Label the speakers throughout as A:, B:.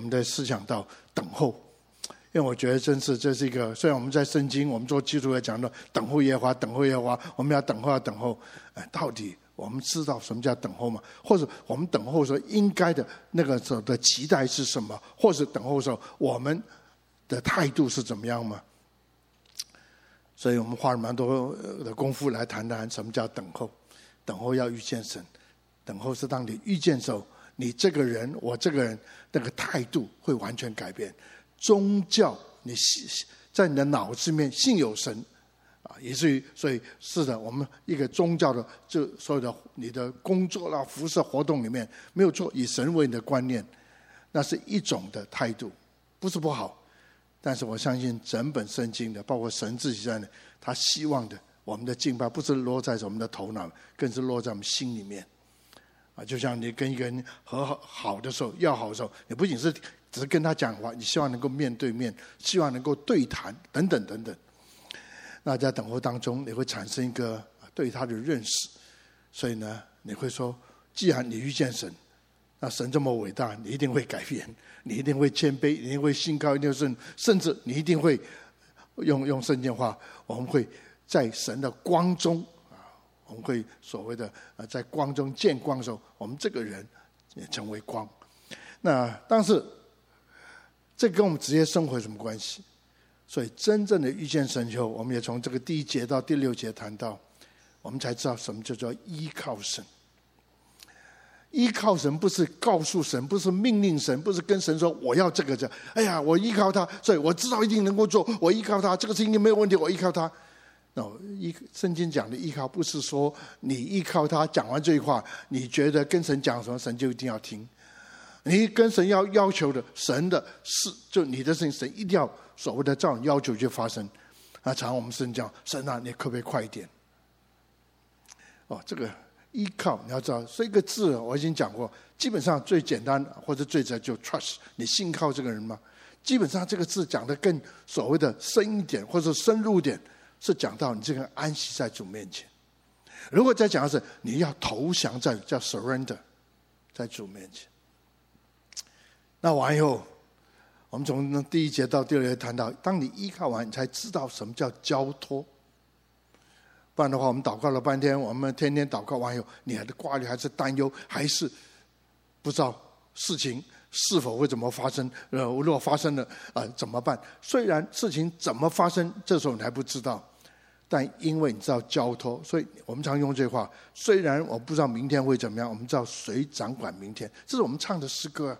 A: 我们的思想到等候，因为我觉得真是这是一个，虽然我们在圣经，我们做基督徒讲到等候耶和华，等候耶和华，我们要等候，要等候，哎，到底我们知道什么叫等候吗？或者我们等候的时候应该的那个时候的期待是什么？或者等候时候我们的态度是怎么样吗？所以我们花了蛮多的功夫来谈谈什么叫等候。等候要遇见神，等候是当你遇见时候，你这个人，我这个人，那个态度会完全改变。宗教，你信在你的脑子里面信有神啊，以至于所以是的，我们一个宗教的就所有的你的工作啦、服事活动里面没有错，以神为你的观念，那是一种的态度，不是不好。但是我相信整本圣经的，包括神自己在内，他希望的。我们的敬拜不是落在我们的头脑，更是落在我们心里面。就像你跟一个人和好好的时候，要好的时候，你不仅是只是跟他讲话，你希望能够面对面，希望能够对谈，等等等等。那在等候当中，你会产生一个对他的认识。所以呢，你会说，既然你遇见神，那神这么伟大，你一定会改变，你一定会谦卑，你一定会心高，一定会甚至你一定会用用圣经话，我们会。在神的光中，我们会所谓的啊，在光中见光的时候，我们这个人也成为光。那但是，这跟我们职业生活有什么关系？所以真正的遇见神以后，我们也从这个第一节到第六节谈到，我们才知道什么叫做依靠神。依靠神不是告诉神，不是命令神，不是跟神说我要这个这。哎呀，我依靠他，所以我知道一定能够做。我依靠他，这个事情没有问题。我依靠他。哦依圣经讲的依靠，不是说你依靠他讲完这句话，你觉得跟神讲什么，神就一定要听。你跟神要要求的，神的事就你的事情，神一定要所谓的这样要求就发生。啊，常我们圣经讲，神啊，你可不可以快一点？哦，这个依靠你要知道，这个字我已经讲过，基本上最简单或者最直接就 trust，你信靠这个人吗？基本上这个字讲的更所谓的深一点或者深入点。是讲到你这个安息在主面前，如果再讲的是你要投降在叫 surrender，在主面前。那完以后，我们从第一节到第二节谈到，当你依靠完，你才知道什么叫交托。不然的话，我们祷告了半天，我们天天祷告完以后，你还是挂虑，还是担忧，还是不知道事情是否会怎么发生？呃，如果发生了，啊、呃，怎么办？虽然事情怎么发生，这时候你还不知道。但因为你知道交托，所以我们常用这话。虽然我不知道明天会怎么样，我们知道谁掌管明天。这是我们唱的诗歌。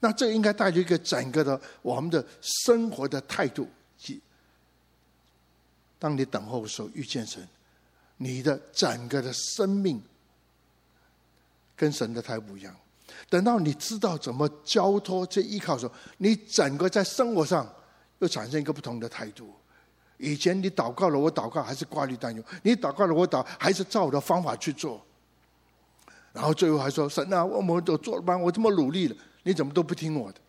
A: 那这应该带着一个整个的我们的生活的态度。当你等候的时候遇见神，你的整个的生命跟神的态度不一样。等到你知道怎么交托、这依靠的时候，你整个在生活上又产生一个不同的态度。以前你祷告了，我祷告还是挂虑担忧；你祷告了，我祷还是照我的方法去做。然后最后还说：“神啊，我们都做了吧，我这么努力了，你怎么都不听我的？”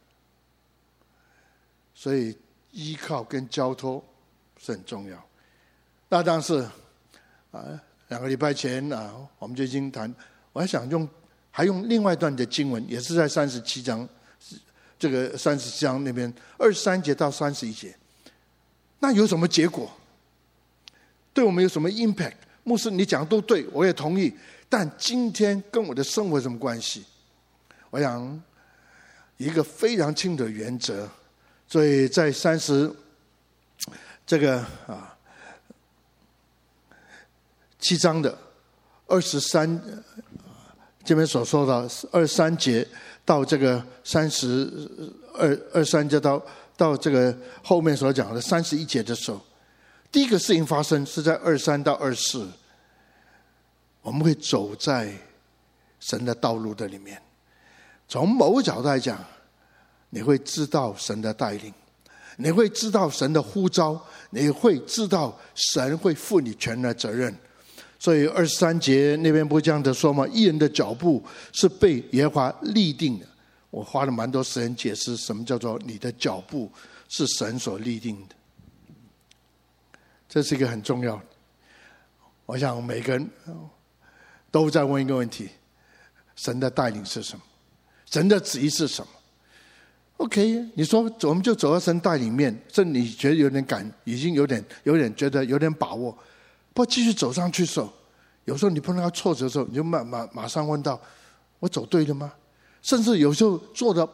A: 所以依靠跟交托是很重要。那当时啊，两个礼拜前啊，我们就已经谈，我还想用还用另外一段的经文，也是在三十七章，这个三十七章那边二十三节到三十一节。那有什么结果？对我们有什么 impact？牧师，你讲的都对，我也同意。但今天跟我的生活有什么关系？我想一个非常清的原则。所以在三十这个啊七章的二十三这边所说的二三节到这个三十二二三节到。到这个后面所讲的三十一节的时候，第一个事情发生是在二三到二四，我们会走在神的道路的里面。从某个角度来讲，你会知道神的带领，你会知道神的呼召，你会知道神会负你全的责任。所以二十三节那边不这样的说吗？一人的脚步是被耶和华立定的。我花了蛮多时间解释什么叫做你的脚步是神所立定的，这是一个很重要的。我想每个人都在问一个问题：神的带领是什么？神的旨意是什么？OK，你说我们就走到神带里面，这你觉得有点感，已经有点有点觉得有点把握，不继续走上去的时候，有时候你碰到挫折的时候，你就马马马上问到：我走对了吗？甚至有时候做的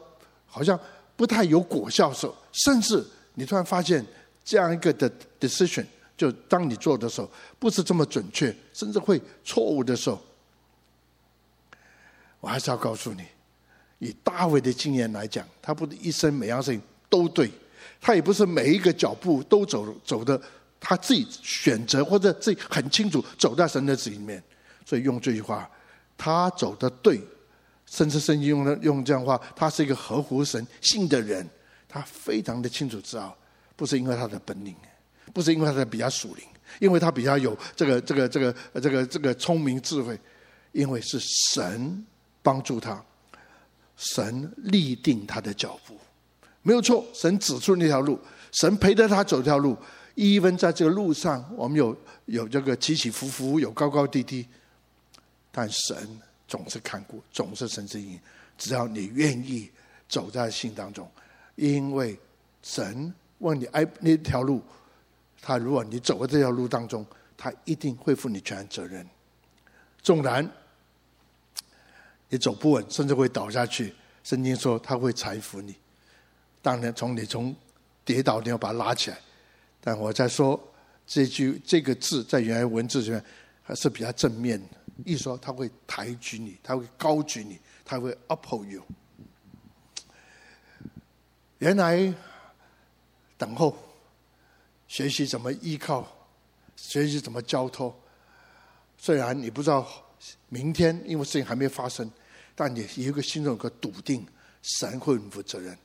A: 好像不太有果效的时候，甚至你突然发现这样一个的 decision，就当你做的时候不是这么准确，甚至会错误的时候，我还是要告诉你。以大卫的经验来讲，他不是一生每样事情都对，他也不是每一个脚步都走走的，他自己选择或者自己很清楚走在神的旨意里面。所以用这句话，他走的对，甚至圣经用的用这样的话，他是一个合乎神性的人，他非常的清楚知道，不是因为他的本领，不是因为他的比较属灵，因为他比较有这个这个这个这个这个聪明智慧，因为是神帮助他。神立定他的脚步，没有错。神指出那条路，神陪着他走这条路。一分在这个路上，我们有有这个起起伏伏，有高高低低，但神总是看顾，总是神之引。只要你愿意走在信当中，因为神问你哎那条路，他如果你走在这条路当中，他一定会负你全责任。纵然。你走不稳，甚至会倒下去。圣经说他会搀扶你，当然从你从跌倒，你要把它拉起来。但我在说这句这个字在原来文字里面还是比较正面的，意思说他会抬举你，他会高举你，他会 uphold you。原来等候，学习怎么依靠，学习怎么交托。虽然你不知道明天，因为事情还没发生。但你有一个心中有个笃定，神会负责任。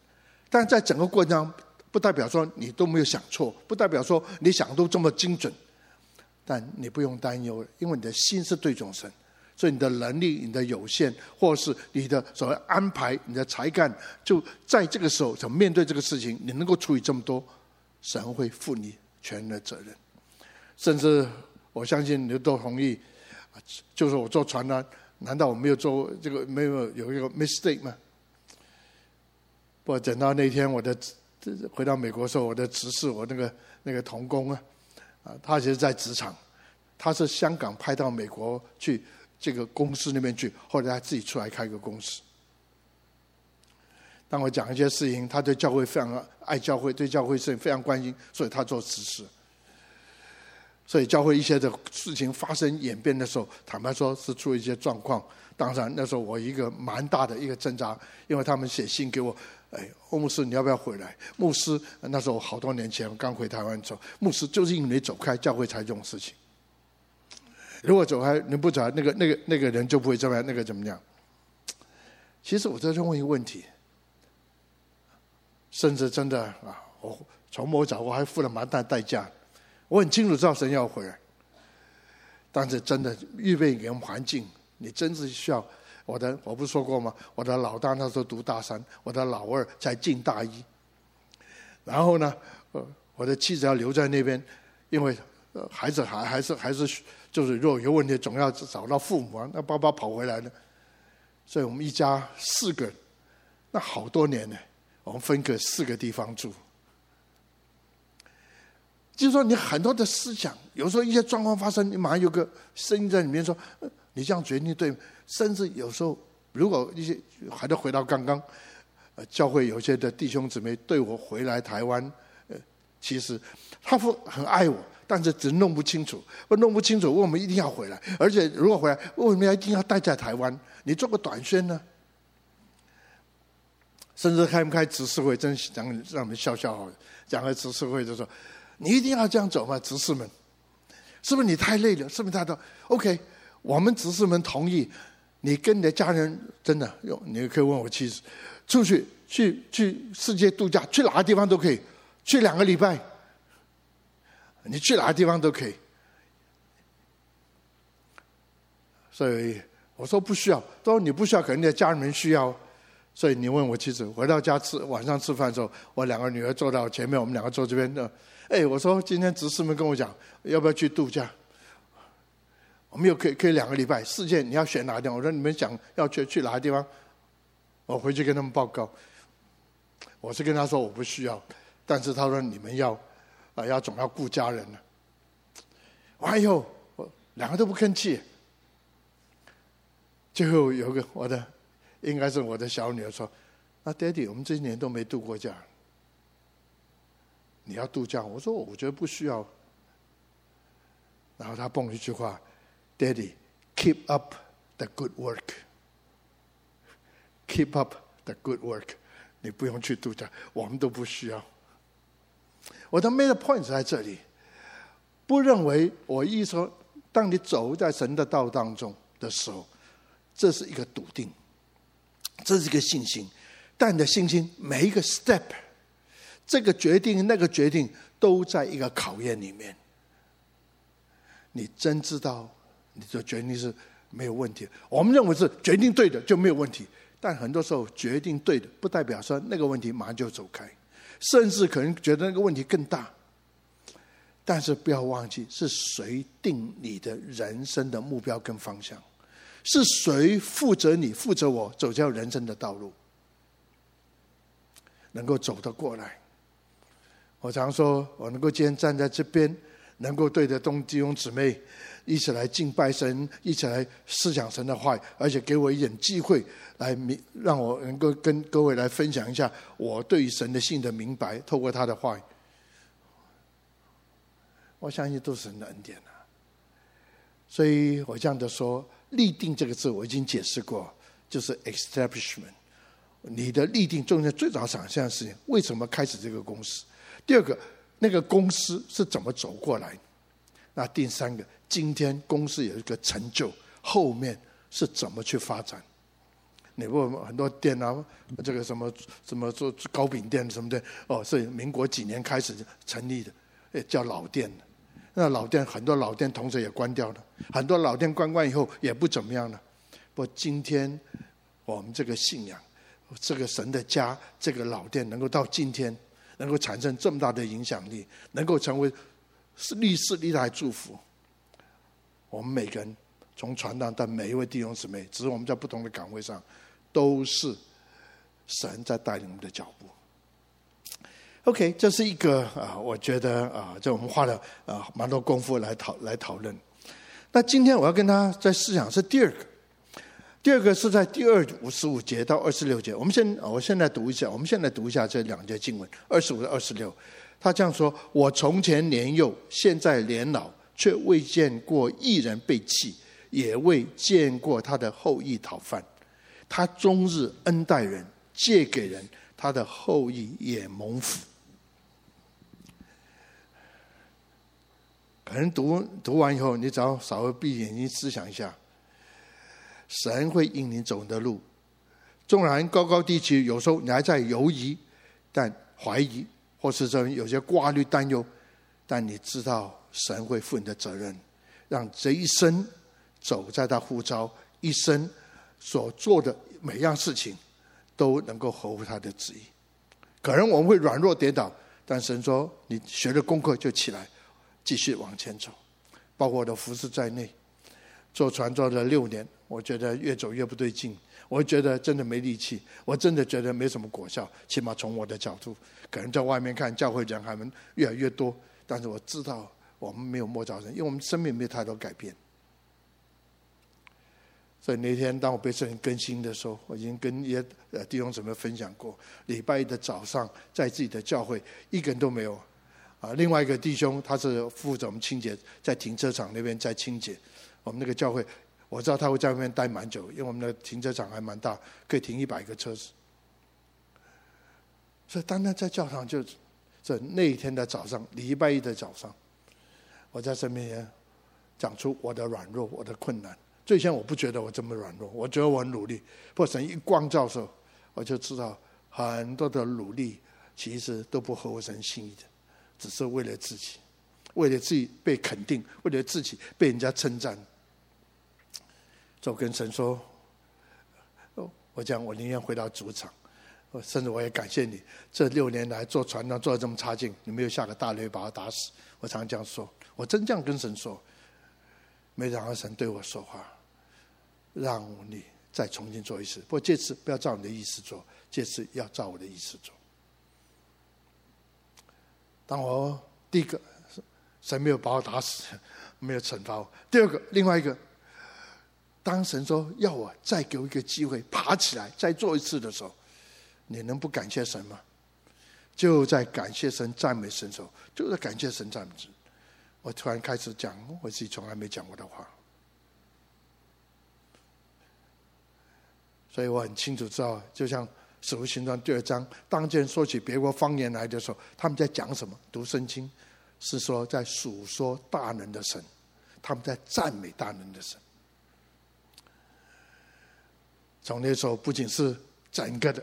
A: 但在整个过程当中，不代表说你都没有想错，不代表说你想都这么精准。但你不用担忧，因为你的心是对准神，所以你的能力、你的有限，或是你的所谓安排、你的才干，就在这个时候，怎么面对这个事情，你能够处理这么多，神会负你全的责任。甚至我相信你都同意，就是我坐传单。难道我没有做这个没有有一个 mistake 吗？不等到那天我的回到美国的时候，我的执事我那个那个童工啊，啊，他其实在职场，他是香港派到美国去这个公司那边去，后来他自己出来开个公司。当我讲一些事情，他对教会非常爱教会，对教会事情非常关心，所以他做执事。所以教会一些的事情发生演变的时候，坦白说是出一些状况。当然那时候我一个蛮大的一个挣扎，因为他们写信给我，哎，欧牧师你要不要回来？牧师那时候好多年前刚回台湾走，牧师就是因为你走开，教会才这种事情。如果走开你不走，那个那个那个人就不会这么样，那个怎么样？其实我在这问一个问题，甚至真的啊，我从某角我还付了蛮大代价。我很清楚知道神要回来，但是真的预备给我们环境，你真是需要我的。我不是说过吗？我的老大那时候读大三，我的老二才进大一。然后呢，呃，我的妻子要留在那边，因为孩子还还是还是就是如果有问题，总要找到父母啊。那爸爸跑回来了，所以我们一家四个，那好多年呢，我们分隔四个地方住。就是说，你很多的思想，有时候一些状况发生，你马上有个声音在里面说：“你这样决定对。”甚至有时候，如果一些还得回到刚刚，呃，教会有些的弟兄姊妹对我回来台湾，呃，其实他会很爱我，但是只弄不清楚，我弄不清楚，我们一定要回来。而且如果回来，为什么要一定要待在台湾？你做个短宣呢？甚至开不开执事会，真想让我们笑笑好了。讲个执事会就说。你一定要这样走吗？执事们，是不是你太累了？是不是太多？OK，我们执事们同意，你跟你的家人真的用，你可以问我妻子，出去去去世界度假，去哪个地方都可以，去两个礼拜，你去哪个地方都可以。所以我说不需要，都说你不需要，可能你的家人们需要。所以你问我妻子，回到家吃晚上吃饭的时候，我两个女儿坐到前面，我们两个坐这边的。哎，我说今天执事们跟我讲，要不要去度假？我们又可以可以两个礼拜，世界你要选哪个地方？我说你们想要去去哪个地方？我回去跟他们报告。我是跟他说我不需要，但是他说你们要啊，要总要顾家人呢。完以后，我两个都不吭气。最后有个我的，应该是我的小女儿说：“那爹地，我们这些年都没度过假，你要度假？”我说：“我觉得不需要。”然后他蹦一句话：“Daddy，keep up the good work，keep up the good work，你不用去度假，我们都不需要。”我的 main point 在这里。不认为我一说，当你走在神的道当中的时候，这是一个笃定，这是一个信心。但你的信心每一个 step，这个决定那个决定都在一个考验里面。你真知道你的决定是没有问题？我们认为是决定对的就没有问题，但很多时候决定对的不代表说那个问题马上就走开，甚至可能觉得那个问题更大。但是不要忘记，是谁定你的人生的目标跟方向？是谁负责你、负责我走这条人生的道路？能够走得过来？我常说，我能够今天站在这边，能够对着东弟兄姊妹一起来敬拜神，一起来思想神的话，而且给我一点机会来明，让我能够跟各位来分享一下我对于神的信的明白，透过他的话。我相信都是神的恩典啊，所以我这样的说，立定这个字我已经解释过，就是 establishment。你的立定中间最早想象的事情，为什么开始这个公司？第二个，那个公司是怎么走过来？那第三个，今天公司有一个成就，后面是怎么去发展？你问很多店啊，这个什么什么做糕饼店什么的，哦，是民国几年开始成立的，诶，叫老店。那老店很多老店同时也关掉了，很多老店关关以后也不怎么样了。不今天我们这个信仰，这个神的家，这个老店能够到今天能够产生这么大的影响力，能够成为是历世历代祝福。我们每个人从传道到每一位弟兄姊妹，只是我们在不同的岗位上，都是神在带领我们的脚步。OK，这是一个啊，我觉得啊，这我们花了啊蛮多功夫来讨来讨论。那今天我要跟他在思想是第二个，第二个是在第二五十五节到二十六节。我们先，我现在读一下，我们现在读一下这两节经文，二十五到二十六。他这样说：“我从前年幼，现在年老，却未见过一人被弃，也未见过他的后裔讨饭。他终日恩待人，借给人，他的后裔也蒙福。”可能读读完以后，你只要稍微闭眼睛思想一下，神会引你走的路，纵然高高低起，有时候你还在犹疑，但怀疑或是说有些挂虑担忧，但你知道神会负你的责任，让这一生走在他呼召一生所做的每样事情都能够合乎他的旨意。可能我们会软弱跌倒，但神说你学了功课就起来。继续往前走，包括我的服侍在内，坐船坐了六年，我觉得越走越不对劲，我觉得真的没力气，我真的觉得没什么果效。起码从我的角度，可能在外面看教会人还们越来越多，但是我知道我们没有摸着神，因为我们生命没有太多改变。所以那天当我被圣灵更新的时候，我已经跟一些弟兄姊妹分享过，礼拜一的早上在自己的教会一个人都没有。啊，另外一个弟兄，他是负责我们清洁，在停车场那边在清洁。我们那个教会，我知道他会在外面待蛮久，因为我们的停车场还蛮大，可以停一百个车子。所以单单在教堂就，这那一天的早上，礼拜一的早上，我在身边讲出我的软弱，我的困难。最先我不觉得我这么软弱，我觉得我很努力。不过神一光照的时候，我就知道很多的努力其实都不合我神心意的。只是为了自己，为了自己被肯定，为了自己被人家称赞，就跟神说：“，我讲我宁愿回到主场，我甚至我也感谢你，这六年来坐船上坐的这么差劲，你没有下个大雷把我打死。”我常这样说，我真这样跟神说。没想到神对我说话，让你再重新做一次。不过这次不要照你的意思做，这次要照我的意思做。当我第一个，神没有把我打死，没有惩罚我；第二个，另外一个，当神说要我再给我一个机会爬起来再做一次的时候，你能不感谢神吗？就在感谢神、赞美神的时候，就在感谢神、赞美神。我突然开始讲我自己从来没讲过的话，所以我很清楚知道，就像。使徒行传第二章，当见说起别国方言来的时候，他们在讲什么？读圣经，是说在述说大能的神，他们在赞美大能的神。从那时候，不仅是整个的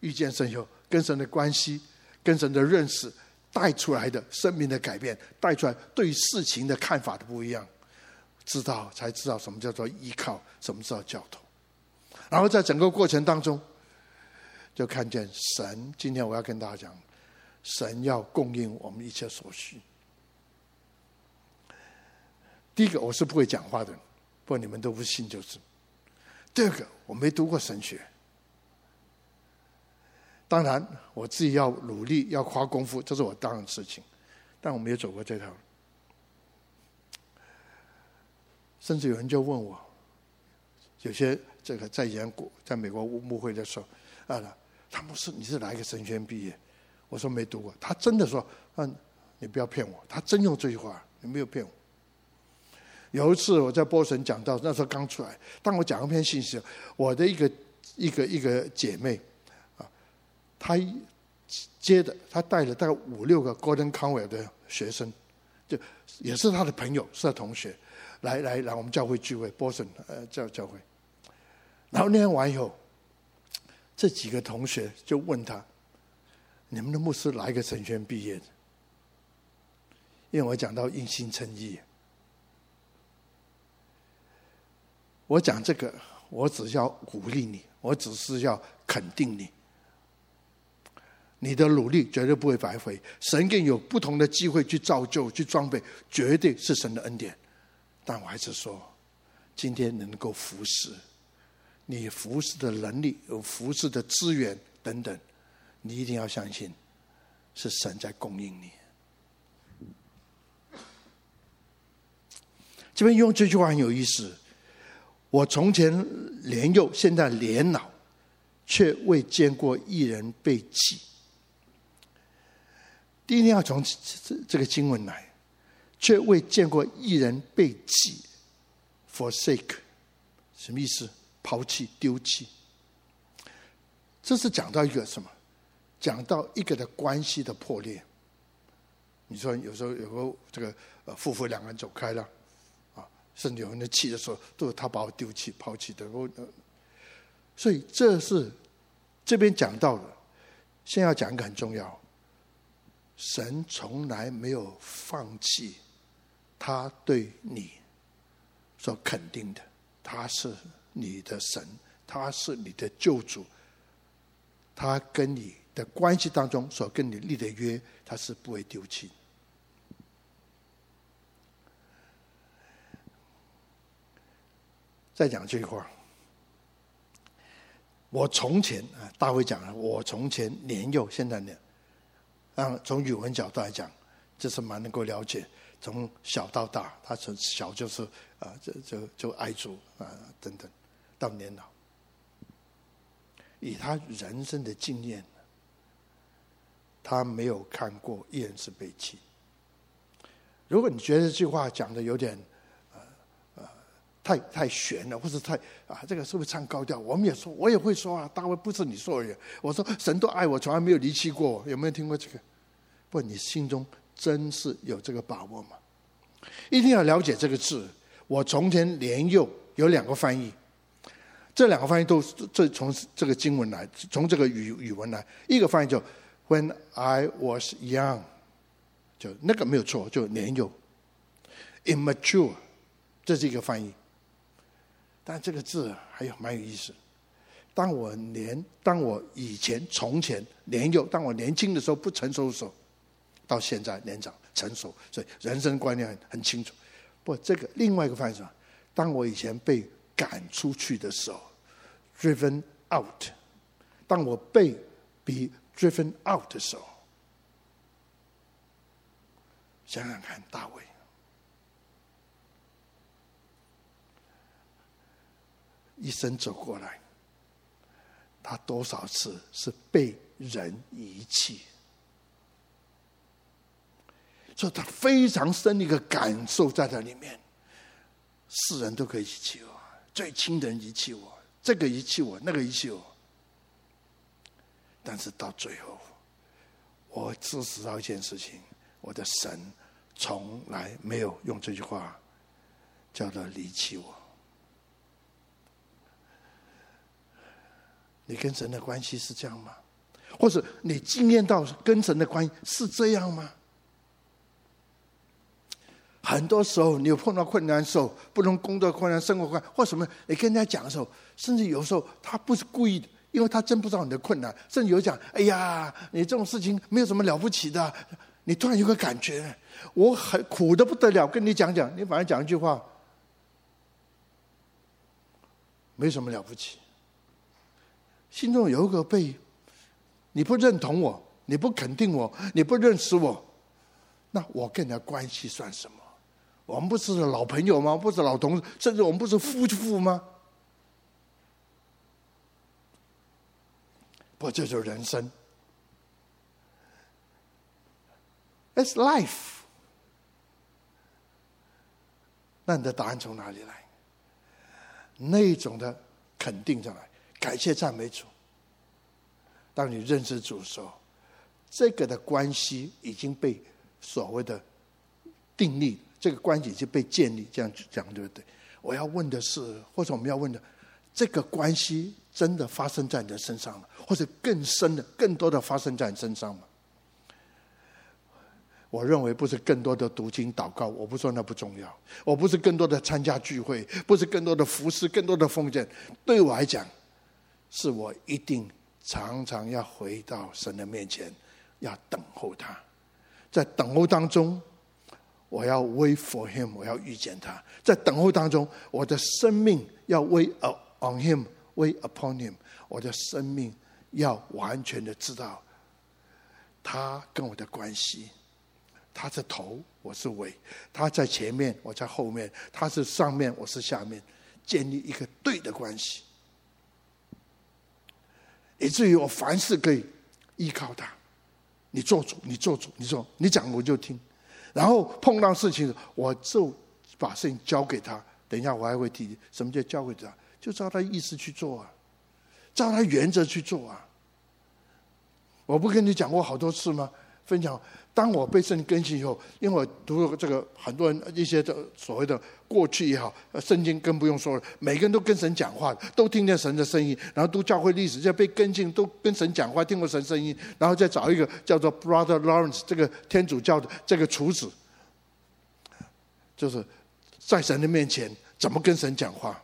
A: 遇见神以后，跟神的关系、跟神的认识带出来的生命的改变，带出来对事情的看法的不一样，知道才知道什么叫做依靠，什么叫做教头。然后在整个过程当中。就看见神，今天我要跟大家讲，神要供应我们一切所需。第一个，我是不会讲话的，不过你们都不信就是。第二个，我没读过神学，当然我自己要努力，要花功夫，这是我当然的事情，但我没有走过这条路。甚至有人就问我，有些这个在研国，在美国牧会的时候，啊。他们是你是哪一个神学院毕业？我说没读过。他真的说：“嗯，你不要骗我。”他真用这句话，你没有骗我。有一次我在波神讲到，那时候刚出来，当我讲一篇信息，我的一个一个一个姐妹啊，她接的，她带了大概五六个 Gordon Conwell 的学生，就也是他的朋友，是他同学，来来来我们教会聚会，波神呃教教会。然后那天完以后。这几个同学就问他：“你们的牧师哪一个神学院毕业的？”因为我讲到因信称义，我讲这个，我只要鼓励你，我只是要肯定你，你的努力绝对不会白费。神给你有不同的机会去造就、去装备，绝对是神的恩典。但我还是说，今天能够服侍。你服侍的能力、有服侍的资源等等，你一定要相信，是神在供应你。这边用这句话很有意思。我从前年幼，现在年老，却未见过一人被弃。第一定要从这这这个经文来，却未见过一人被弃，forsake，什么意思？抛弃、丢弃，这是讲到一个什么？讲到一个的关系的破裂。你说有时候有个这个呃夫妇两个人走开了，甚至有人气的时候，都是他把我丢弃、抛弃的。我，所以这是这边讲到的。先要讲一个很重要，神从来没有放弃他对你所肯定的，他是。你的神，他是你的救主，他跟你的关系当中所跟你立的约，他是不会丢弃。再讲这句话，我从前啊，大卫讲了，我从前年幼，现在呢，啊，从语文角度来讲，这是蛮能够了解。从小到大，他从小就是啊，就就就爱主啊，等等。到年老，以他人生的经验，他没有看过一人是被弃。如果你觉得这句话讲的有点太太玄了，或者太啊这个是不是唱高调？我们也说，我也会说啊，大卫不是你说而已。我说神都爱我，从来没有离弃过我。有没有听过这个？不，你心中真是有这个把握吗？一定要了解这个字。我从前年幼，有两个翻译。这两个翻译都这从这个经文来，从这个语语文来。一个翻译就 “When I was young”，就那个没有错，就年幼。“Immature”，这是一个翻译。但这个字还有蛮有意思。当我年，当我以前从前年幼，当我年轻的时候不成熟的时候，到现在年长成熟，所以人生观念很很清楚。不，这个另外一个翻译是，当我以前被。赶出去的时候，driven out。当我被 be driven out 的时候，想想看，大卫，一生走过来，他多少次是被人遗弃？所以他非常深的一个感受在这里面。世人都可以遗弃我，最亲的人遗弃我，这个遗弃我，那个遗弃我。但是到最后，我只知道一件事情：我的神从来没有用这句话叫做离弃我。你跟神的关系是这样吗？或者你经验到跟神的关系是这样吗？很多时候，你有碰到困难的时候，不能工作困难、生活困难，或什么，你跟人家讲的时候，甚至有时候他不是故意的，因为他真不知道你的困难，甚至有讲：“哎呀，你这种事情没有什么了不起的。”你突然有个感觉，我很苦的不得了，跟你讲讲，你反而讲一句话，没什么了不起，心中有一个被你不认同我，你不肯定我，你不认识我，那我跟你的关系算什么？我们不是老朋友吗？不是老同事，甚至我们不是夫妇吗？不，这就是人生。It's life。那你的答案从哪里来？那种的肯定上来，感谢赞美主。当你认识主的时候，这个的关系已经被所谓的定立。这个关系就被建立，这样讲对不对？我要问的是，或者我们要问的，这个关系真的发生在你的身上了，或者更深的、更多的发生在你身上吗？我认为不是更多的读经祷告，我不说那不重要，我不是更多的参加聚会，不是更多的服侍、更多的奉献，对我来讲，是我一定常常要回到神的面前，要等候他，在等候当中。我要 wait for him，我要遇见他，在等候当中，我的生命要 wait on him，wait upon him，我的生命要完全的知道他跟我的关系，他是头，我是尾，他在前面，我在后面，他是上面，我是下面，建立一个对的关系，以至于我凡事可以依靠他，你做主，你做主，你说，你讲我就听。然后碰到事情，我就把事情交给他。等一下我还会提什么叫交给他，就照他意思去做啊，照他原则去做啊。我不跟你讲过好多次吗？分享。当我被圣经更新以后，因为我读了这个很多人一些的所谓的过去也好，圣经更不用说了，每个人都跟神讲话，都听见神的声音，然后读教会历史，就被更新，都跟神讲话，听过神声音，然后再找一个叫做 Brother Lawrence 这个天主教的这个厨子，就是在神的面前怎么跟神讲话。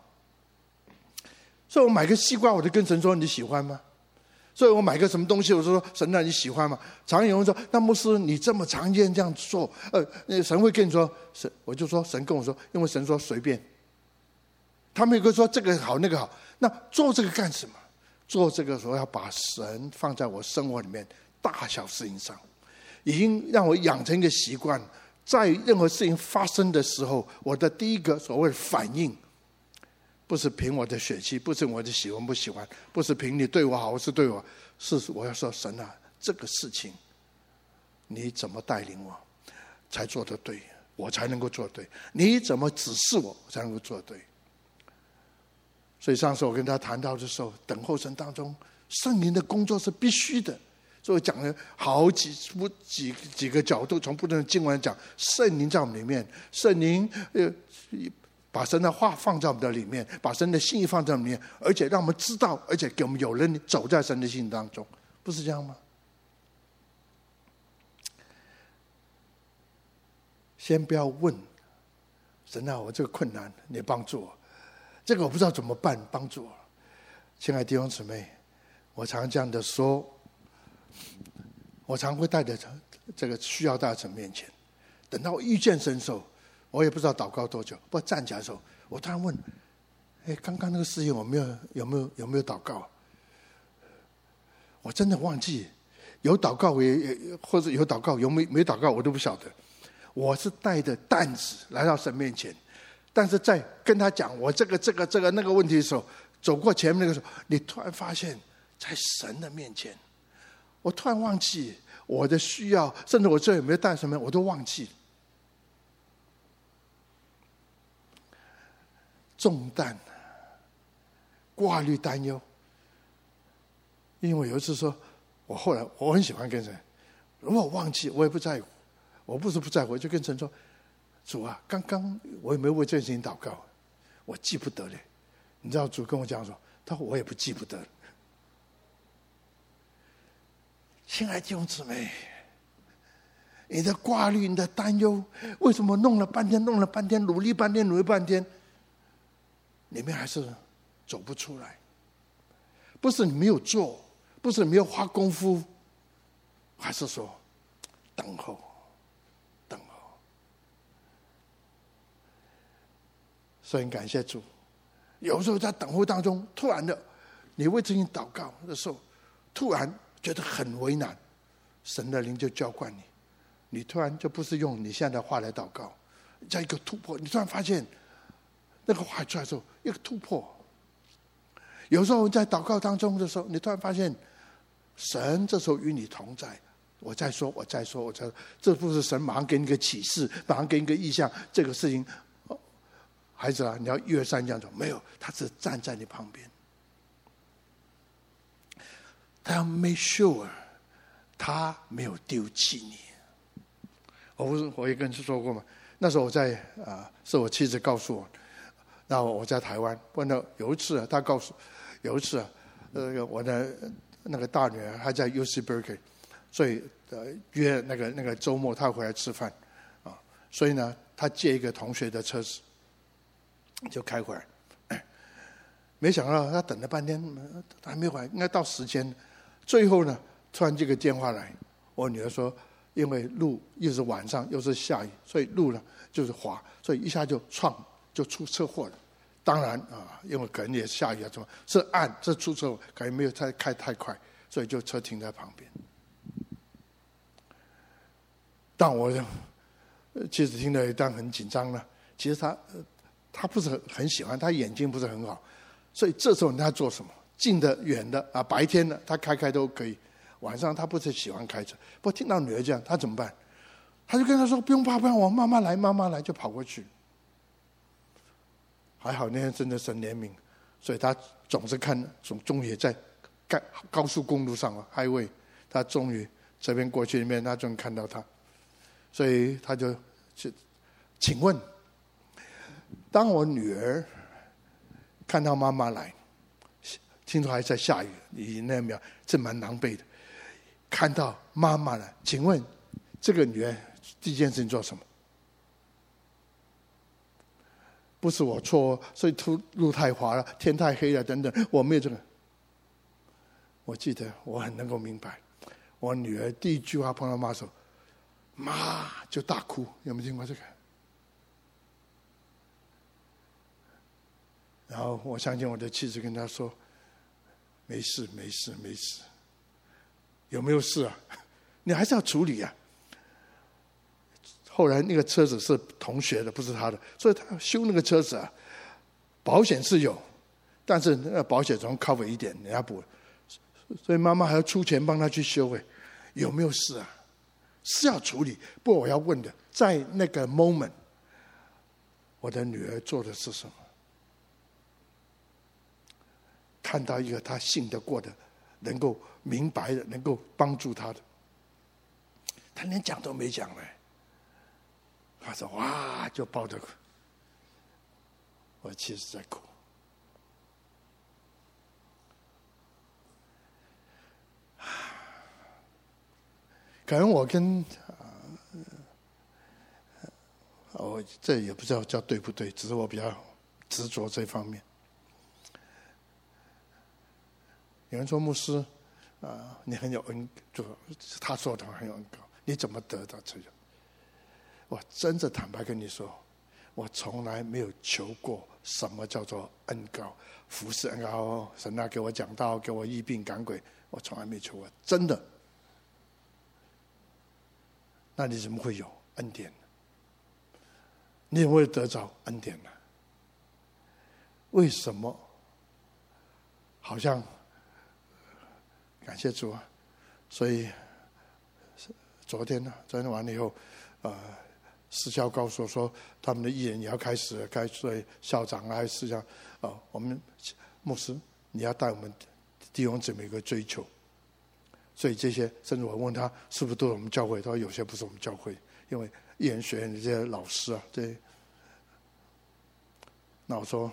A: 所以我买个西瓜，我就跟神说：“你喜欢吗？”所以我买个什么东西，我就说神啊，你喜欢吗？常有人说，那牧师你这么常见这样做，呃，那神会跟你说神，我就说神跟我说，因为神说随便。他没有说这个好那个好，那做这个干什么？做这个时候要把神放在我生活里面大小事情上，已经让我养成一个习惯，在任何事情发生的时候，我的第一个所谓反应。不是凭我的血气，不是我的喜欢不喜欢，不是凭你对我好，是对我，是我要说神啊，这个事情你怎么带领我，才做得对，我才能够做对。你怎么指示我，我才能够做对。所以上次我跟他谈到的时候，等候神当中，圣灵的工作是必须的。所以讲了好几不几几个角度，从不同的经文讲，圣灵在我们里面，圣灵呃。把神的话放在我们的里面，把神的心意放在里面，而且让我们知道，而且给我们有人走在神的心意当中，不是这样吗？先不要问神啊，我这个困难，你帮助我，这个我不知道怎么办，帮助我。亲爱的弟兄姊妹，我常这样的说，我常会带着这个需要大神面前，等到遇见神的时候。我也不知道祷告多久，不站起来的时候，我突然问：“哎，刚刚那个事情，我没有有没有有没有祷告？”我真的忘记有祷告也也或者有祷告有没没祷告，我都不晓得。我是带着担子来到神面前，但是在跟他讲我这个这个这个那个问题的时候，走过前面那个时候，你突然发现，在神的面前，我突然忘记我的需要，甚至我这有没有带什么，我都忘记了。重担、挂虑、担忧。因为有一次说，我后来我很喜欢跟神，如果我忘记，我也不在乎。我不是不在乎，就跟神说：“主啊，刚刚我也没为这件事情祷告，我记不得了。”你知道主跟我讲说：“他说我也不记不得。”亲爱的弟兄姊妹，你的挂虑、你的担忧，为什么弄了半天、弄了半天、努力半天、努力半天，里面还是走不出来？不是你没有做。不是没有花功夫，还是说等候，等候。所以感谢主，有时候在等候当中，突然的，你为自己祷告的时候，突然觉得很为难，神的灵就浇灌你，你突然就不是用你现在的话来祷告，在一个突破，你突然发现那个话出来的时候，一个突破。有时候我们在祷告当中的时候，你突然发现。神这时候与你同在，我再说，我再说，我再说，这不是神马上给你个启示，马上给你个意向，这个事情，孩子啊，你要一而三这样做，没有，他只站在你旁边，他要 make sure，他没有丢弃你。我不是我也跟你说过嘛，那时候我在啊、是我妻子告诉我，那我在台湾，问到有一次，他告诉，有一次啊，那个我的。那个大女儿还在 UC Berkeley，所以呃约那个那个周末她回来吃饭，啊，所以呢，她借一个同学的车子，就开回来，没想到她等了半天还没回来，应该到时间，最后呢，突然这个电话来，我女儿说，因为路又是晚上又是下雨，所以路呢就是滑，所以一下就撞就出车祸了。当然啊，因为可能也下雨啊，怎么是暗？这出车祸可能没有太开太快，所以就车停在旁边。但我其实听了一段很紧张了。其实他他不是很很喜欢，他眼睛不是很好，所以这时候他做什么？近的远的啊，白天的他开开都可以，晚上他不是喜欢开车。不过听到女儿这样，他怎么办？他就跟他说：“不用怕，不用，我妈妈来，妈妈来，就跑过去。”还好那天真的神怜悯，所以他总是看，总终于在高高速公路上了还有一他终于这边过去里面，他终于看到他，所以他就去，请问，当我女儿看到妈妈来，听说还在下雨，你那秒是蛮狼狈的，看到妈妈了，请问这个女儿第一件事情做什么？不是我错，所以出路太滑了，天太黑了，等等，我没有这个。我记得我很能够明白，我女儿第一句话碰到妈说：“妈”，就大哭。有没有听过这个？然后我相信我的妻子跟她说：“没事，没事，没事。”有没有事啊？你还是要处理啊。后来那个车子是同学的，不是他的，所以他修那个车子啊，保险是有，但是那个保险总 cover 一点，人家补，所以妈妈还要出钱帮他去修。哎，有没有事啊？是要处理。不过我要问的，在那个 moment，我的女儿做的是什么？看到一个他信得过的，能够明白的，能够帮助他的，他连讲都没讲嘞。他说：“哇！”就抱着哭我，其实在哭。可能我跟我这也不知道叫对不对，只是我比较执着这方面。有人说牧师啊，你很有恩，就他说的很有恩高，你怎么得到这个？我真的坦白跟你说，我从来没有求过什么叫做恩高、服侍恩高。神啊，给我讲道，给我医病赶鬼，我从来没求过，真的。那你怎么会有恩典？你也会得着恩典呢？为什么？好像感谢主啊！所以昨天呢，昨天完了以后，呃，私校告诉我说，他们的艺人也要开始，该对校长啊，还是这样啊，我们牧师你要带我们弟兄姊妹一个追求。所以这些，甚至我问他是不是都是我们教会，他说有些不是我们教会，因为艺人学院的这些老师啊，对。那我说。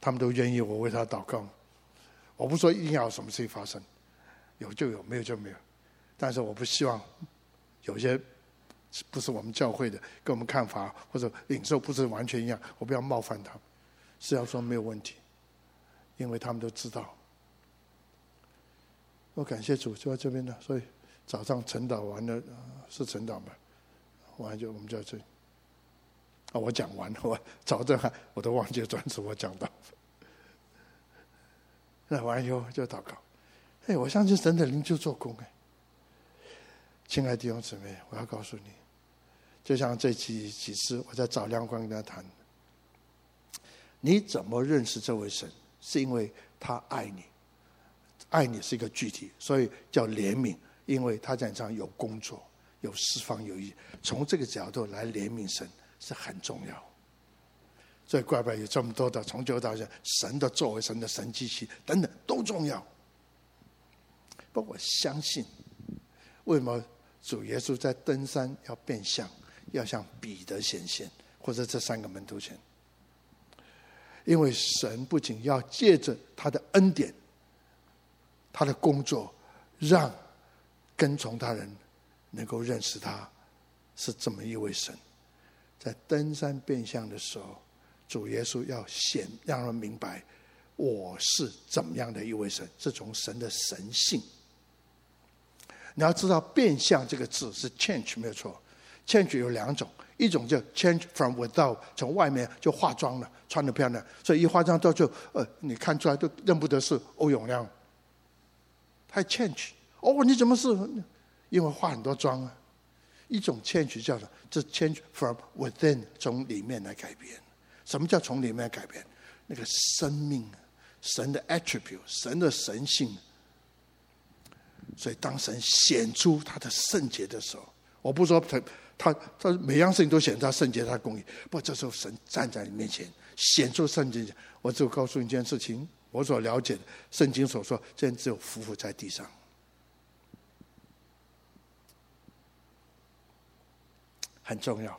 A: 他们都愿意我为他祷告，我不说一定要有什么事情发生，有就有，没有就没有。但是我不希望有些不是我们教会的，跟我们看法或者领受不是完全一样，我不要冒犯他们。是要说没有问题，因为他们都知道。我感谢主就在这边呢，所以早上晨祷完了是晨祷嘛，完了就我们就在这里。啊，我讲完了，我早上还我都忘记专职我讲到。那完以后就祷告，哎，我相信神的灵就做工哎。亲爱的弟兄姊妹，我要告诉你，就像这几几次我在找亮光跟他谈，你怎么认识这位神？是因为他爱你，爱你是一个具体，所以叫怜悯，因为他在这有工作、有释放、有意，从这个角度来怜悯神。是很重要，所以怪不得有这么多的从旧到现，神的作为、神的神迹奇等等都重要。不过我相信，为什么主耶稣在登山要变相，要向彼得显现，或者这三个门徒前？因为神不仅要借着他的恩典，他的工作，让跟从他人能够认识他是这么一位神。在登山变相的时候，主耶稣要显让人明白，我是怎么样的一位神，是从神的神性。你要知道“变相”这个字是 “change” 没有错，“change” 有两种，一种叫 “change from without”，从外面就化妆了，穿得漂亮，所以一化妆到就呃，你看出来都认不得是欧永亮。太 change，哦，你怎么是？因为化很多妆啊。一种 change 叫做这 change from within，从里面来改变。什么叫从里面改变？那个生命，神的 attribute，神的神性。所以当神显出他的圣洁的时候，我不说他他他每样事情都显出他圣洁，他的公义。不，这时候神站在你面前显出圣洁，我只有告诉你一件事情，我所了解的圣经所说，这只有匍匐在地上。很重要，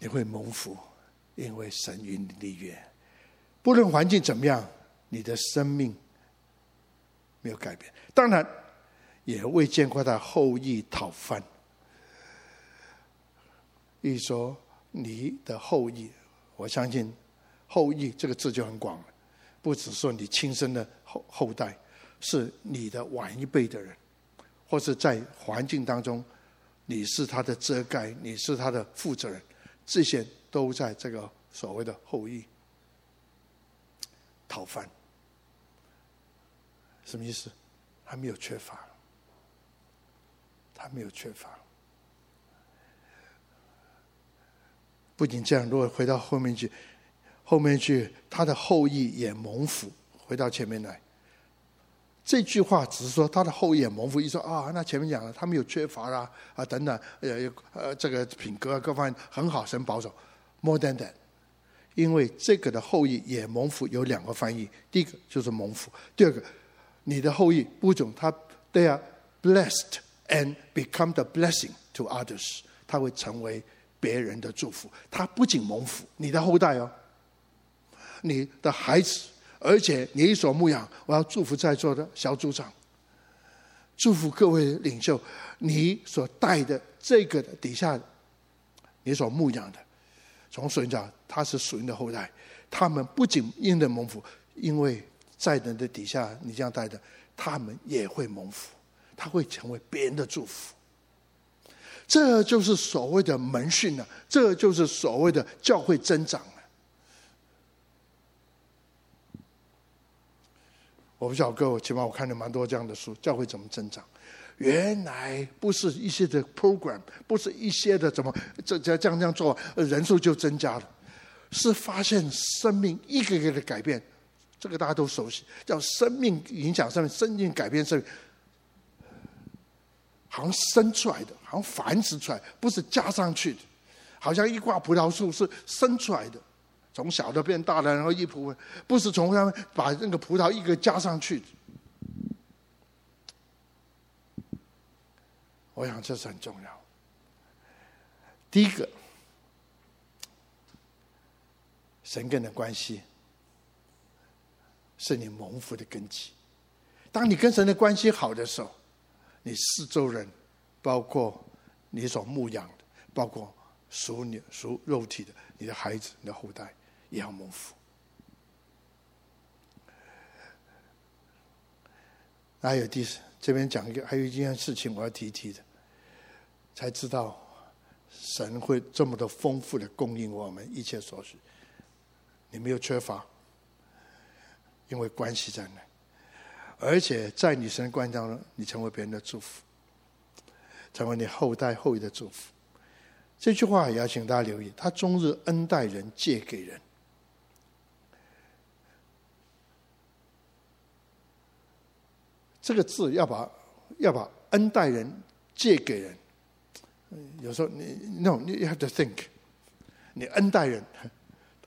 A: 你会蒙福，因为神与你立约。不论环境怎么样，你的生命没有改变。当然，也未见过他后裔讨饭。一说你的后裔，我相信“后裔”这个字就很广了，不只说你亲生的后后代，是你的晚一辈的人。或是在环境当中，你是他的遮盖，你是他的负责人，这些都在这个所谓的后裔讨饭，什么意思？还没有缺乏，他没有缺乏。不仅这样，如果回到后面去，后面去，他的后裔也蒙福。回到前面来。这句话只是说他的后裔也蒙福，一说啊，那前面讲了他没有缺乏啦啊等等，呃呃这个品格各方面很好，神保守。More than that，因为这个的后裔也蒙福有两个翻译，第一个就是蒙福，第二个你的后裔不种他 they are blessed and become the blessing to others，他会成为别人的祝福。他不仅蒙福，你的后代哦，你的孩子。而且你所牧养，我要祝福在座的小组长，祝福各位领袖，你所带的这个的底下，你所牧养的，从属灵讲，他是属灵的后代，他们不仅因的蒙福，因为在人的底下，你这样待着，他们也会蒙福，他会成为别人的祝福。这就是所谓的门训啊，这就是所谓的教会增长了。我不晓得各位，起码我看了蛮多这样的书，教会怎么增长？原来不是一些的 program，不是一些的怎么这这这样这样做，人数就增加了，是发现生命一个个的改变，这个大家都熟悉，叫生命影响生命，生命改变生命，好像生出来的，好像繁殖出来，不是加上去的，好像一挂葡萄树是生出来的，从小的变大的，然后一葡不是从上面把那个葡萄一个加上去。我想这是很重要。第一个，神跟的关系是你蒙福的根基。当你跟神的关系好的时候，你四周人，包括你所牧养的，包括属你属肉体的，你的孩子、你的后代，也要蒙福。还有第四。这边讲一个，还有一件事情我要提提的，才知道神会这么的丰富的供应我们一切所需，你没有缺乏，因为关系在那，而且在你神的关当中，你成为别人的祝福，成为你后代后裔的祝福。这句话也要请大家留意，他终日恩待人，借给人。这个字要把要把恩待人借给人，有时候你 no，你 you have to think，你恩待人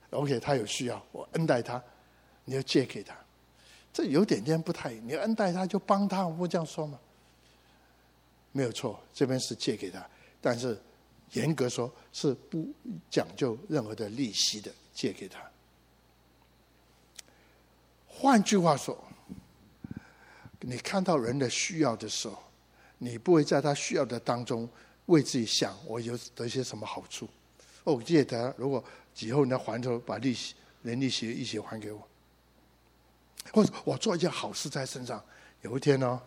A: ，OK，他有需要，我恩待他，你要借给他，这有点点不太，你恩待他就帮他，我不这样说吗？没有错，这边是借给他，但是严格说是不讲究任何的利息的借给他。换句话说。你看到人的需要的时候，你不会在他需要的当中为自己想，我有得些什么好处？哦，借他如果以后你要还的时候，把利息连利息一起还给我，或者我做一件好事在身上，有一天呢，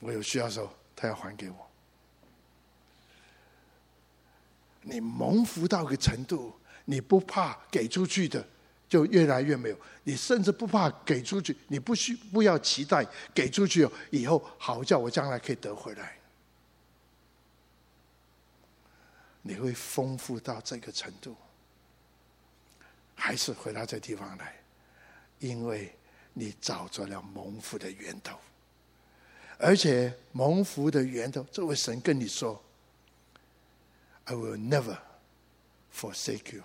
A: 我有需要的时候，他要还给我。你蒙福到个程度，你不怕给出去的。就越来越没有，你甚至不怕给出去，你不需不要期待给出去以后好叫我将来可以得回来。你会丰富到这个程度，还是回到这地方来？因为你找着了蒙福的源头，而且蒙福的源头，这位神跟你说：“I will never forsake you。”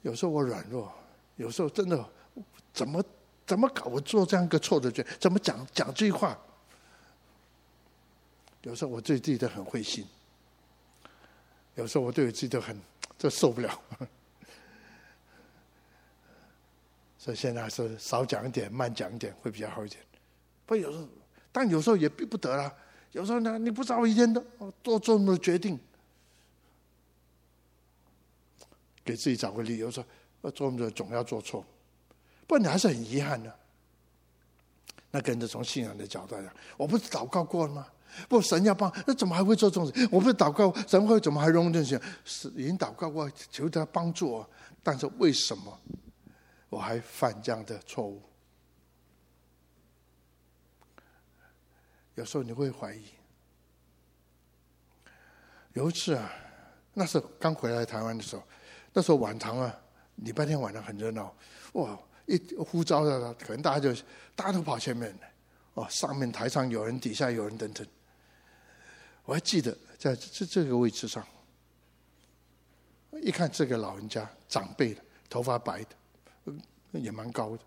A: 有时候我软弱，有时候真的怎么怎么搞？我做这样一个错的决，怎么讲讲这句话？有时候我对自己都很灰心，有时候我对我自己都很这受不了。所以现在还是少讲一点，慢讲一点会比较好一点。不，有时候，但有时候也逼不得啦。有时候呢，你不知道一天都做这么多决定。给自己找个理由说，我做的总要做错，不然你还是很遗憾的。那跟着从信仰的角度来讲，我不是祷告过了吗？不，神要帮，那怎么还会做这种事？我不是祷告，神会怎么还容忍这些？是已经祷告过，求他帮助我，但是为什么我还犯这样的错误？有时候你会怀疑。有一次啊，那是刚回来台湾的时候。那时候晚堂啊，礼拜天晚上很热闹，哇！一呼召的，可能大家就大家都跑前面，哦，上面台上有人，底下有人等等。我还记得在这这个位置上，一看这个老人家长辈的，头发白的，也蛮高的，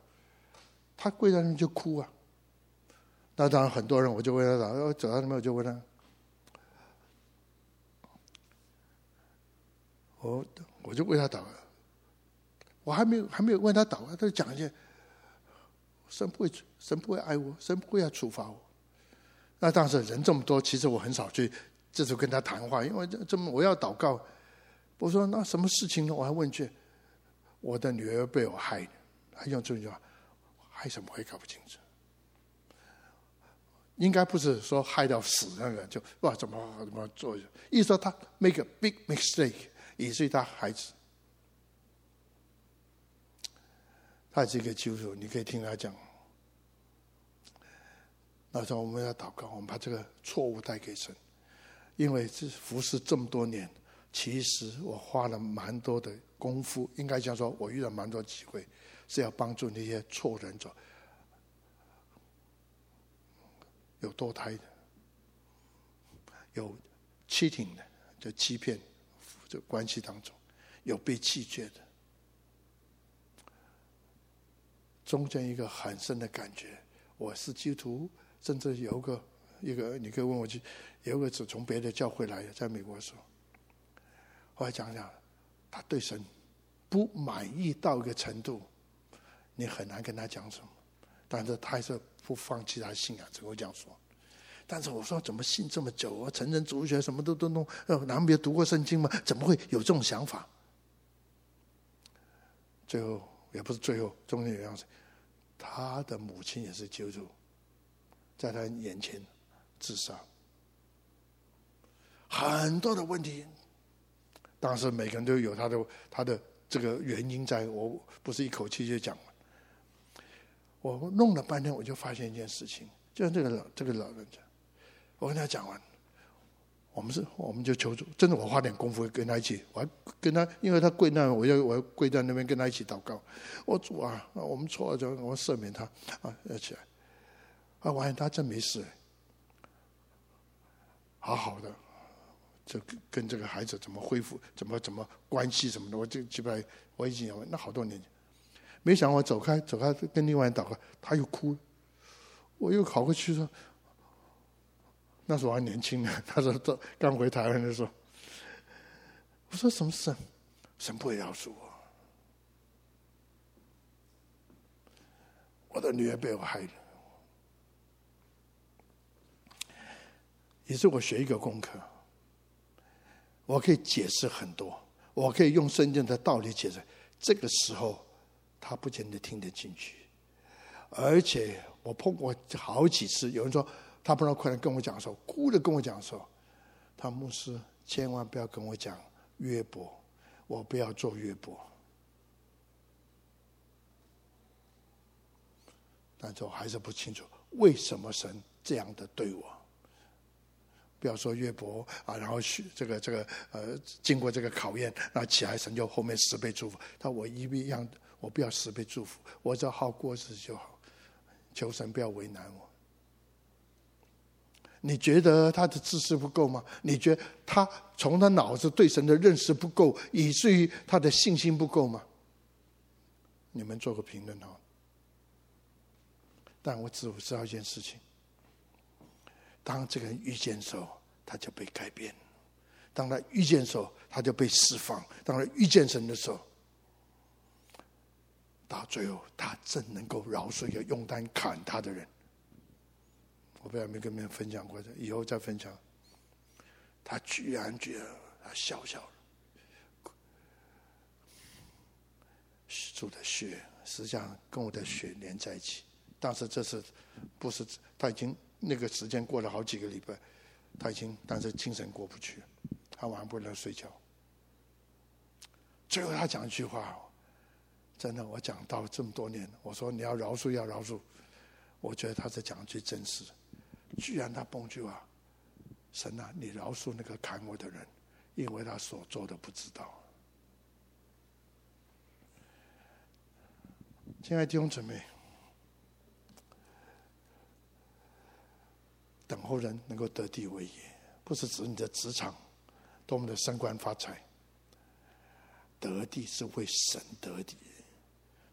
A: 他跪在那就哭啊。那当然很多人，我就问他咋，我走到那边我就问他，我。我就为他祷告，我还没有还没有问他祷告，他就讲一些，神不会神不会爱我，神不会要处罚我。那当时人这么多，其实我很少去这时候跟他谈话，因为这这么我要祷告。我说那什么事情呢？我还问句，我的女儿被我害，还用这句话，害什么我也搞不清楚。应该不是说害到死那个，就哇怎么怎么做？意思说他 make a big mistake。以至于他孩子，他这个基督徒，你可以听他讲。那时候我们要祷告，我们把这个错误带给神，因为这服侍这么多年，其实我花了蛮多的功夫，应该讲说，我遇到蛮多机会，是要帮助那些错人者，有堕胎的，有 cheating 的，就欺骗，这关系当中有被弃绝的。中间一个很深的感觉，我是基督徒，甚至有个一个，你可以问我去，有个是从别的教会来的，在美国的时候，后来讲讲，他对神不满意到一个程度，你很难跟他讲什么，但是他还是不放弃他信仰，只会这样说。但是我说怎么信这么久，啊成人主学什么都都弄，呃，难道没有读过圣经吗？怎么会有这种想法？最后。也不是最后，中间有样子，他的母亲也是基督徒，在他眼前自杀，很多的问题。当时每个人都有他的他的这个原因在，我不是一口气就讲完。我弄了半天，我就发现一件事情，就像这个老这个老人家，我跟他讲完。我们是，我们就求助。真的，我花点功夫跟他一起，我还跟他，因为他跪那，我要我要跪在那边跟他一起祷告。我主啊，我们错了，就我赦免他啊，要起来。啊，发现他真没事，好好的，就跟这个孩子怎么恢复，怎么怎么关系什么的，我就基本上我已经有那好多年。没想我走开走开跟另外人祷告，他又哭了，我又跑过去说。那时候我还年轻呢，他说这刚回台湾的时候，我说什么神，神不会饶恕我，我的女儿被我害了。也是我学一个功课，我可以解释很多，我可以用圣经的道理解释。这个时候，他不见得听得进去，而且我碰过好几次，有人说。他不知道快来跟我讲说，哭着跟我讲说，他牧师千万不要跟我讲约伯，我不要做约伯。但是我还是不清楚为什么神这样的对我。不要说约伯啊，然后去这个这个呃，经过这个考验，那起来神就后面十倍祝福。他我一样，我不要十倍祝福，我只要好过日子就好，求神不要为难我。你觉得他的知识不够吗？你觉得他从他脑子对神的认识不够，以至于他的信心不够吗？你们做个评论哦。但我只知道一件事情：当这个人遇见的时候，他就被改变；当他遇见的时候，他就被释放；当他遇见神的时候，到最后，他真能够饶恕一个用刀砍他的人。我不知道没跟别人分享过的，以后再分享。他居然觉得他笑笑了，主的血实际上跟我的血连在一起。但是这次不是他已经那个时间过了好几个礼拜，他已经但是精神过不去，他晚上不能睡觉。最后他讲一句话，真的，我讲到这么多年，我说你要饶恕，要饶恕，我觉得他在讲一句真实。居然他蹦句话：“神啊，你饶恕那个砍我的人，因为他所做的不知道。”亲爱的弟兄姊妹，等候人能够得地为业，不是指你的职场多么的升官发财，得地是为神得地，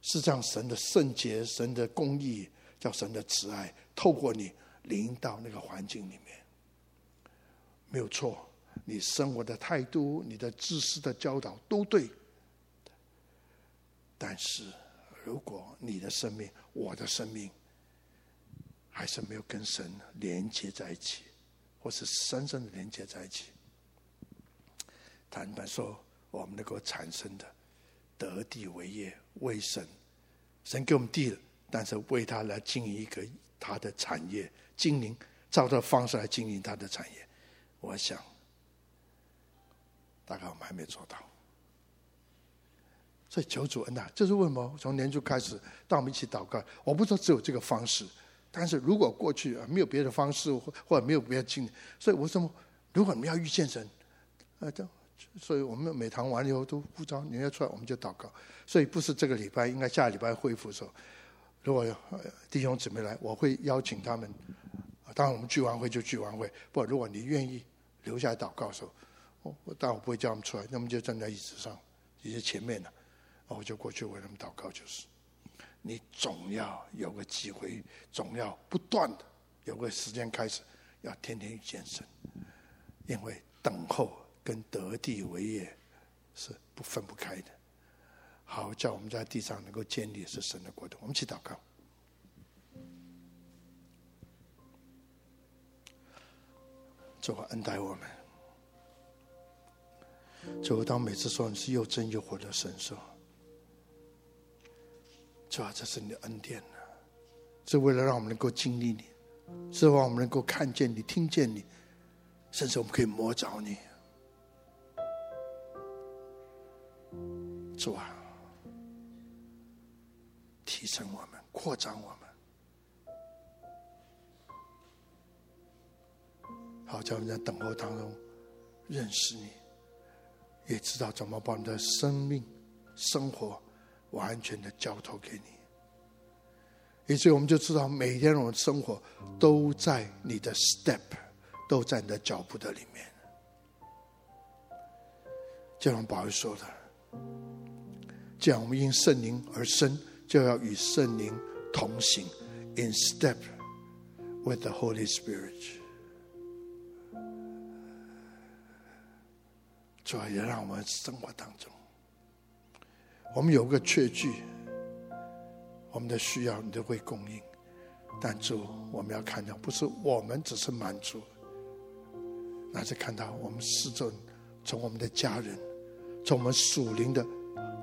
A: 是这样神的圣洁、神的公义，叫神的慈爱，透过你。临到那个环境里面，没有错。你生活的态度、你的知识的教导都对。但是，如果你的生命、我的生命，还是没有跟神连接在一起，或是深深的连接在一起，坦白说，我们能够产生的得地为业、为神，神给我们地了，但是为他来经营一个他的产业。经营，照这方式来经营他的产业，我想，大概我们还没做到。
B: 所以求主恩呐，这是为什么？从年初开始，当我们一起祷告，我不说只有这个方式，但是如果过去啊没有别的方式，或或者没有别的经历，所以为什么？如果你们要遇见神，呃，这，所以我们每堂完了以后都呼召，你要出来我们就祷告。所以不是这个礼拜，应该下礼拜恢复的时候，如果弟兄姊妹来，我会邀请他们。当然我们聚完会就聚完会，不，如果你愿意留下来祷告的时候，我当然我不会叫他们出来，那么就站在椅子上，椅子前面的。我就过去为他们祷告，就是你总要有个机会，总要不断的有个时间开始，要天天健身，因为等候跟得地为业是不分不开的。好，叫我们在地上能够建立是神的国度。我们去祷告，主啊，恩待我们。主，当每次说你是又真又活的神兽。主啊，这是你的恩典呢，是为了让我们能够经历你，是让我们能够看见你、听见你，甚至我们可以摸着你。主啊，提升我们，扩张我们，好叫我们在等候当中认识你，也知道怎么把你的生命、生活。完全的交托给你，以至于我们就知道，每天我们生活都在你的 step，都在你的脚步的里面。就像保罗说的，既然我们因圣灵而生，就要与圣灵同行，in step with the Holy Spirit。主要也让我们生活当中。我们有个确据，我们的需要你都会供应，但主，我们要看到，不是我们只是满足，那是看到我们四周，从我们的家人，从我们属灵的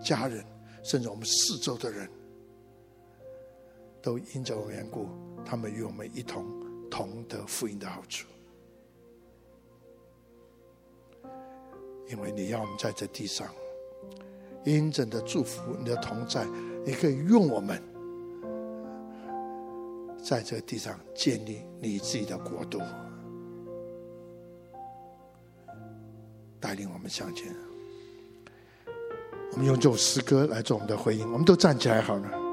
B: 家人，甚至我们四周的人，都因着我缘故，他们与我们一同同得福音的好处，因为你要我们在这地上。因着的祝福，你的同在，你可以用我们，在这个地上建立你自己的国度，带领我们向前。我们用这首诗歌来做我们的回应，我们都站起来好了。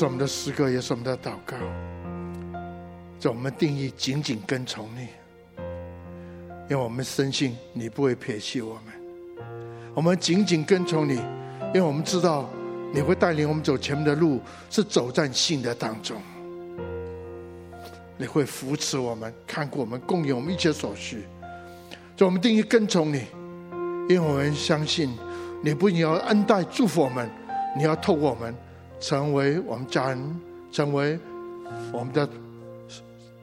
A: 是我们的诗歌，也是我们的祷告。这我们定义紧紧跟从你，因为我们深信你不会撇弃我们。我们紧紧跟从你，因为我们知道你会带领我们走前面的路，是走在信的当中。你会扶持我们，看顾我们，供应我们一切所需。所以我们定义跟从你，因为我们相信你不仅要恩待祝福我们，你要透过我们成为我们家人，成为我们的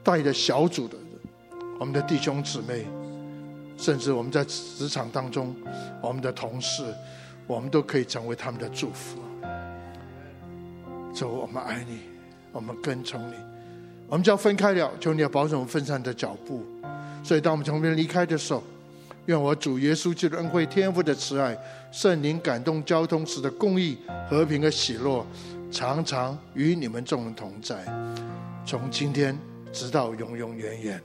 A: 带的小组的人我们的弟兄姊妹。甚至我们在职场当中，我们的同事，我们都可以成为他们的祝福。主，我们爱你，我们跟从你。我们就要分开了，求你要保守我们分散的脚步。所以，当我们从这边离开的时候，愿我主耶稣基督恩惠、天父的慈爱、圣灵感动交通时的公义、和平和喜乐，常常与你们众人同在，从今天直到永永远远。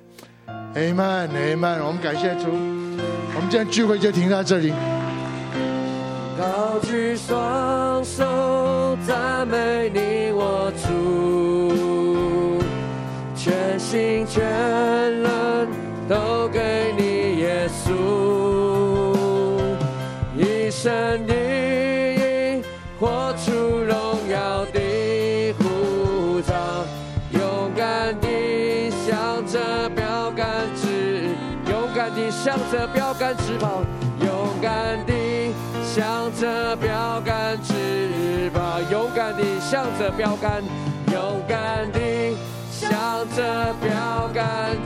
A: Amen，Amen，我们感谢主。我们今天聚会就停在这里。
B: 高举双手赞美你我主，全心全人都胜利活出荣耀的护照，勇敢地向着标杆直，勇敢地向着标杆直跑，勇敢地向着标杆直跑，勇敢地向着标杆，勇敢地向着标杆。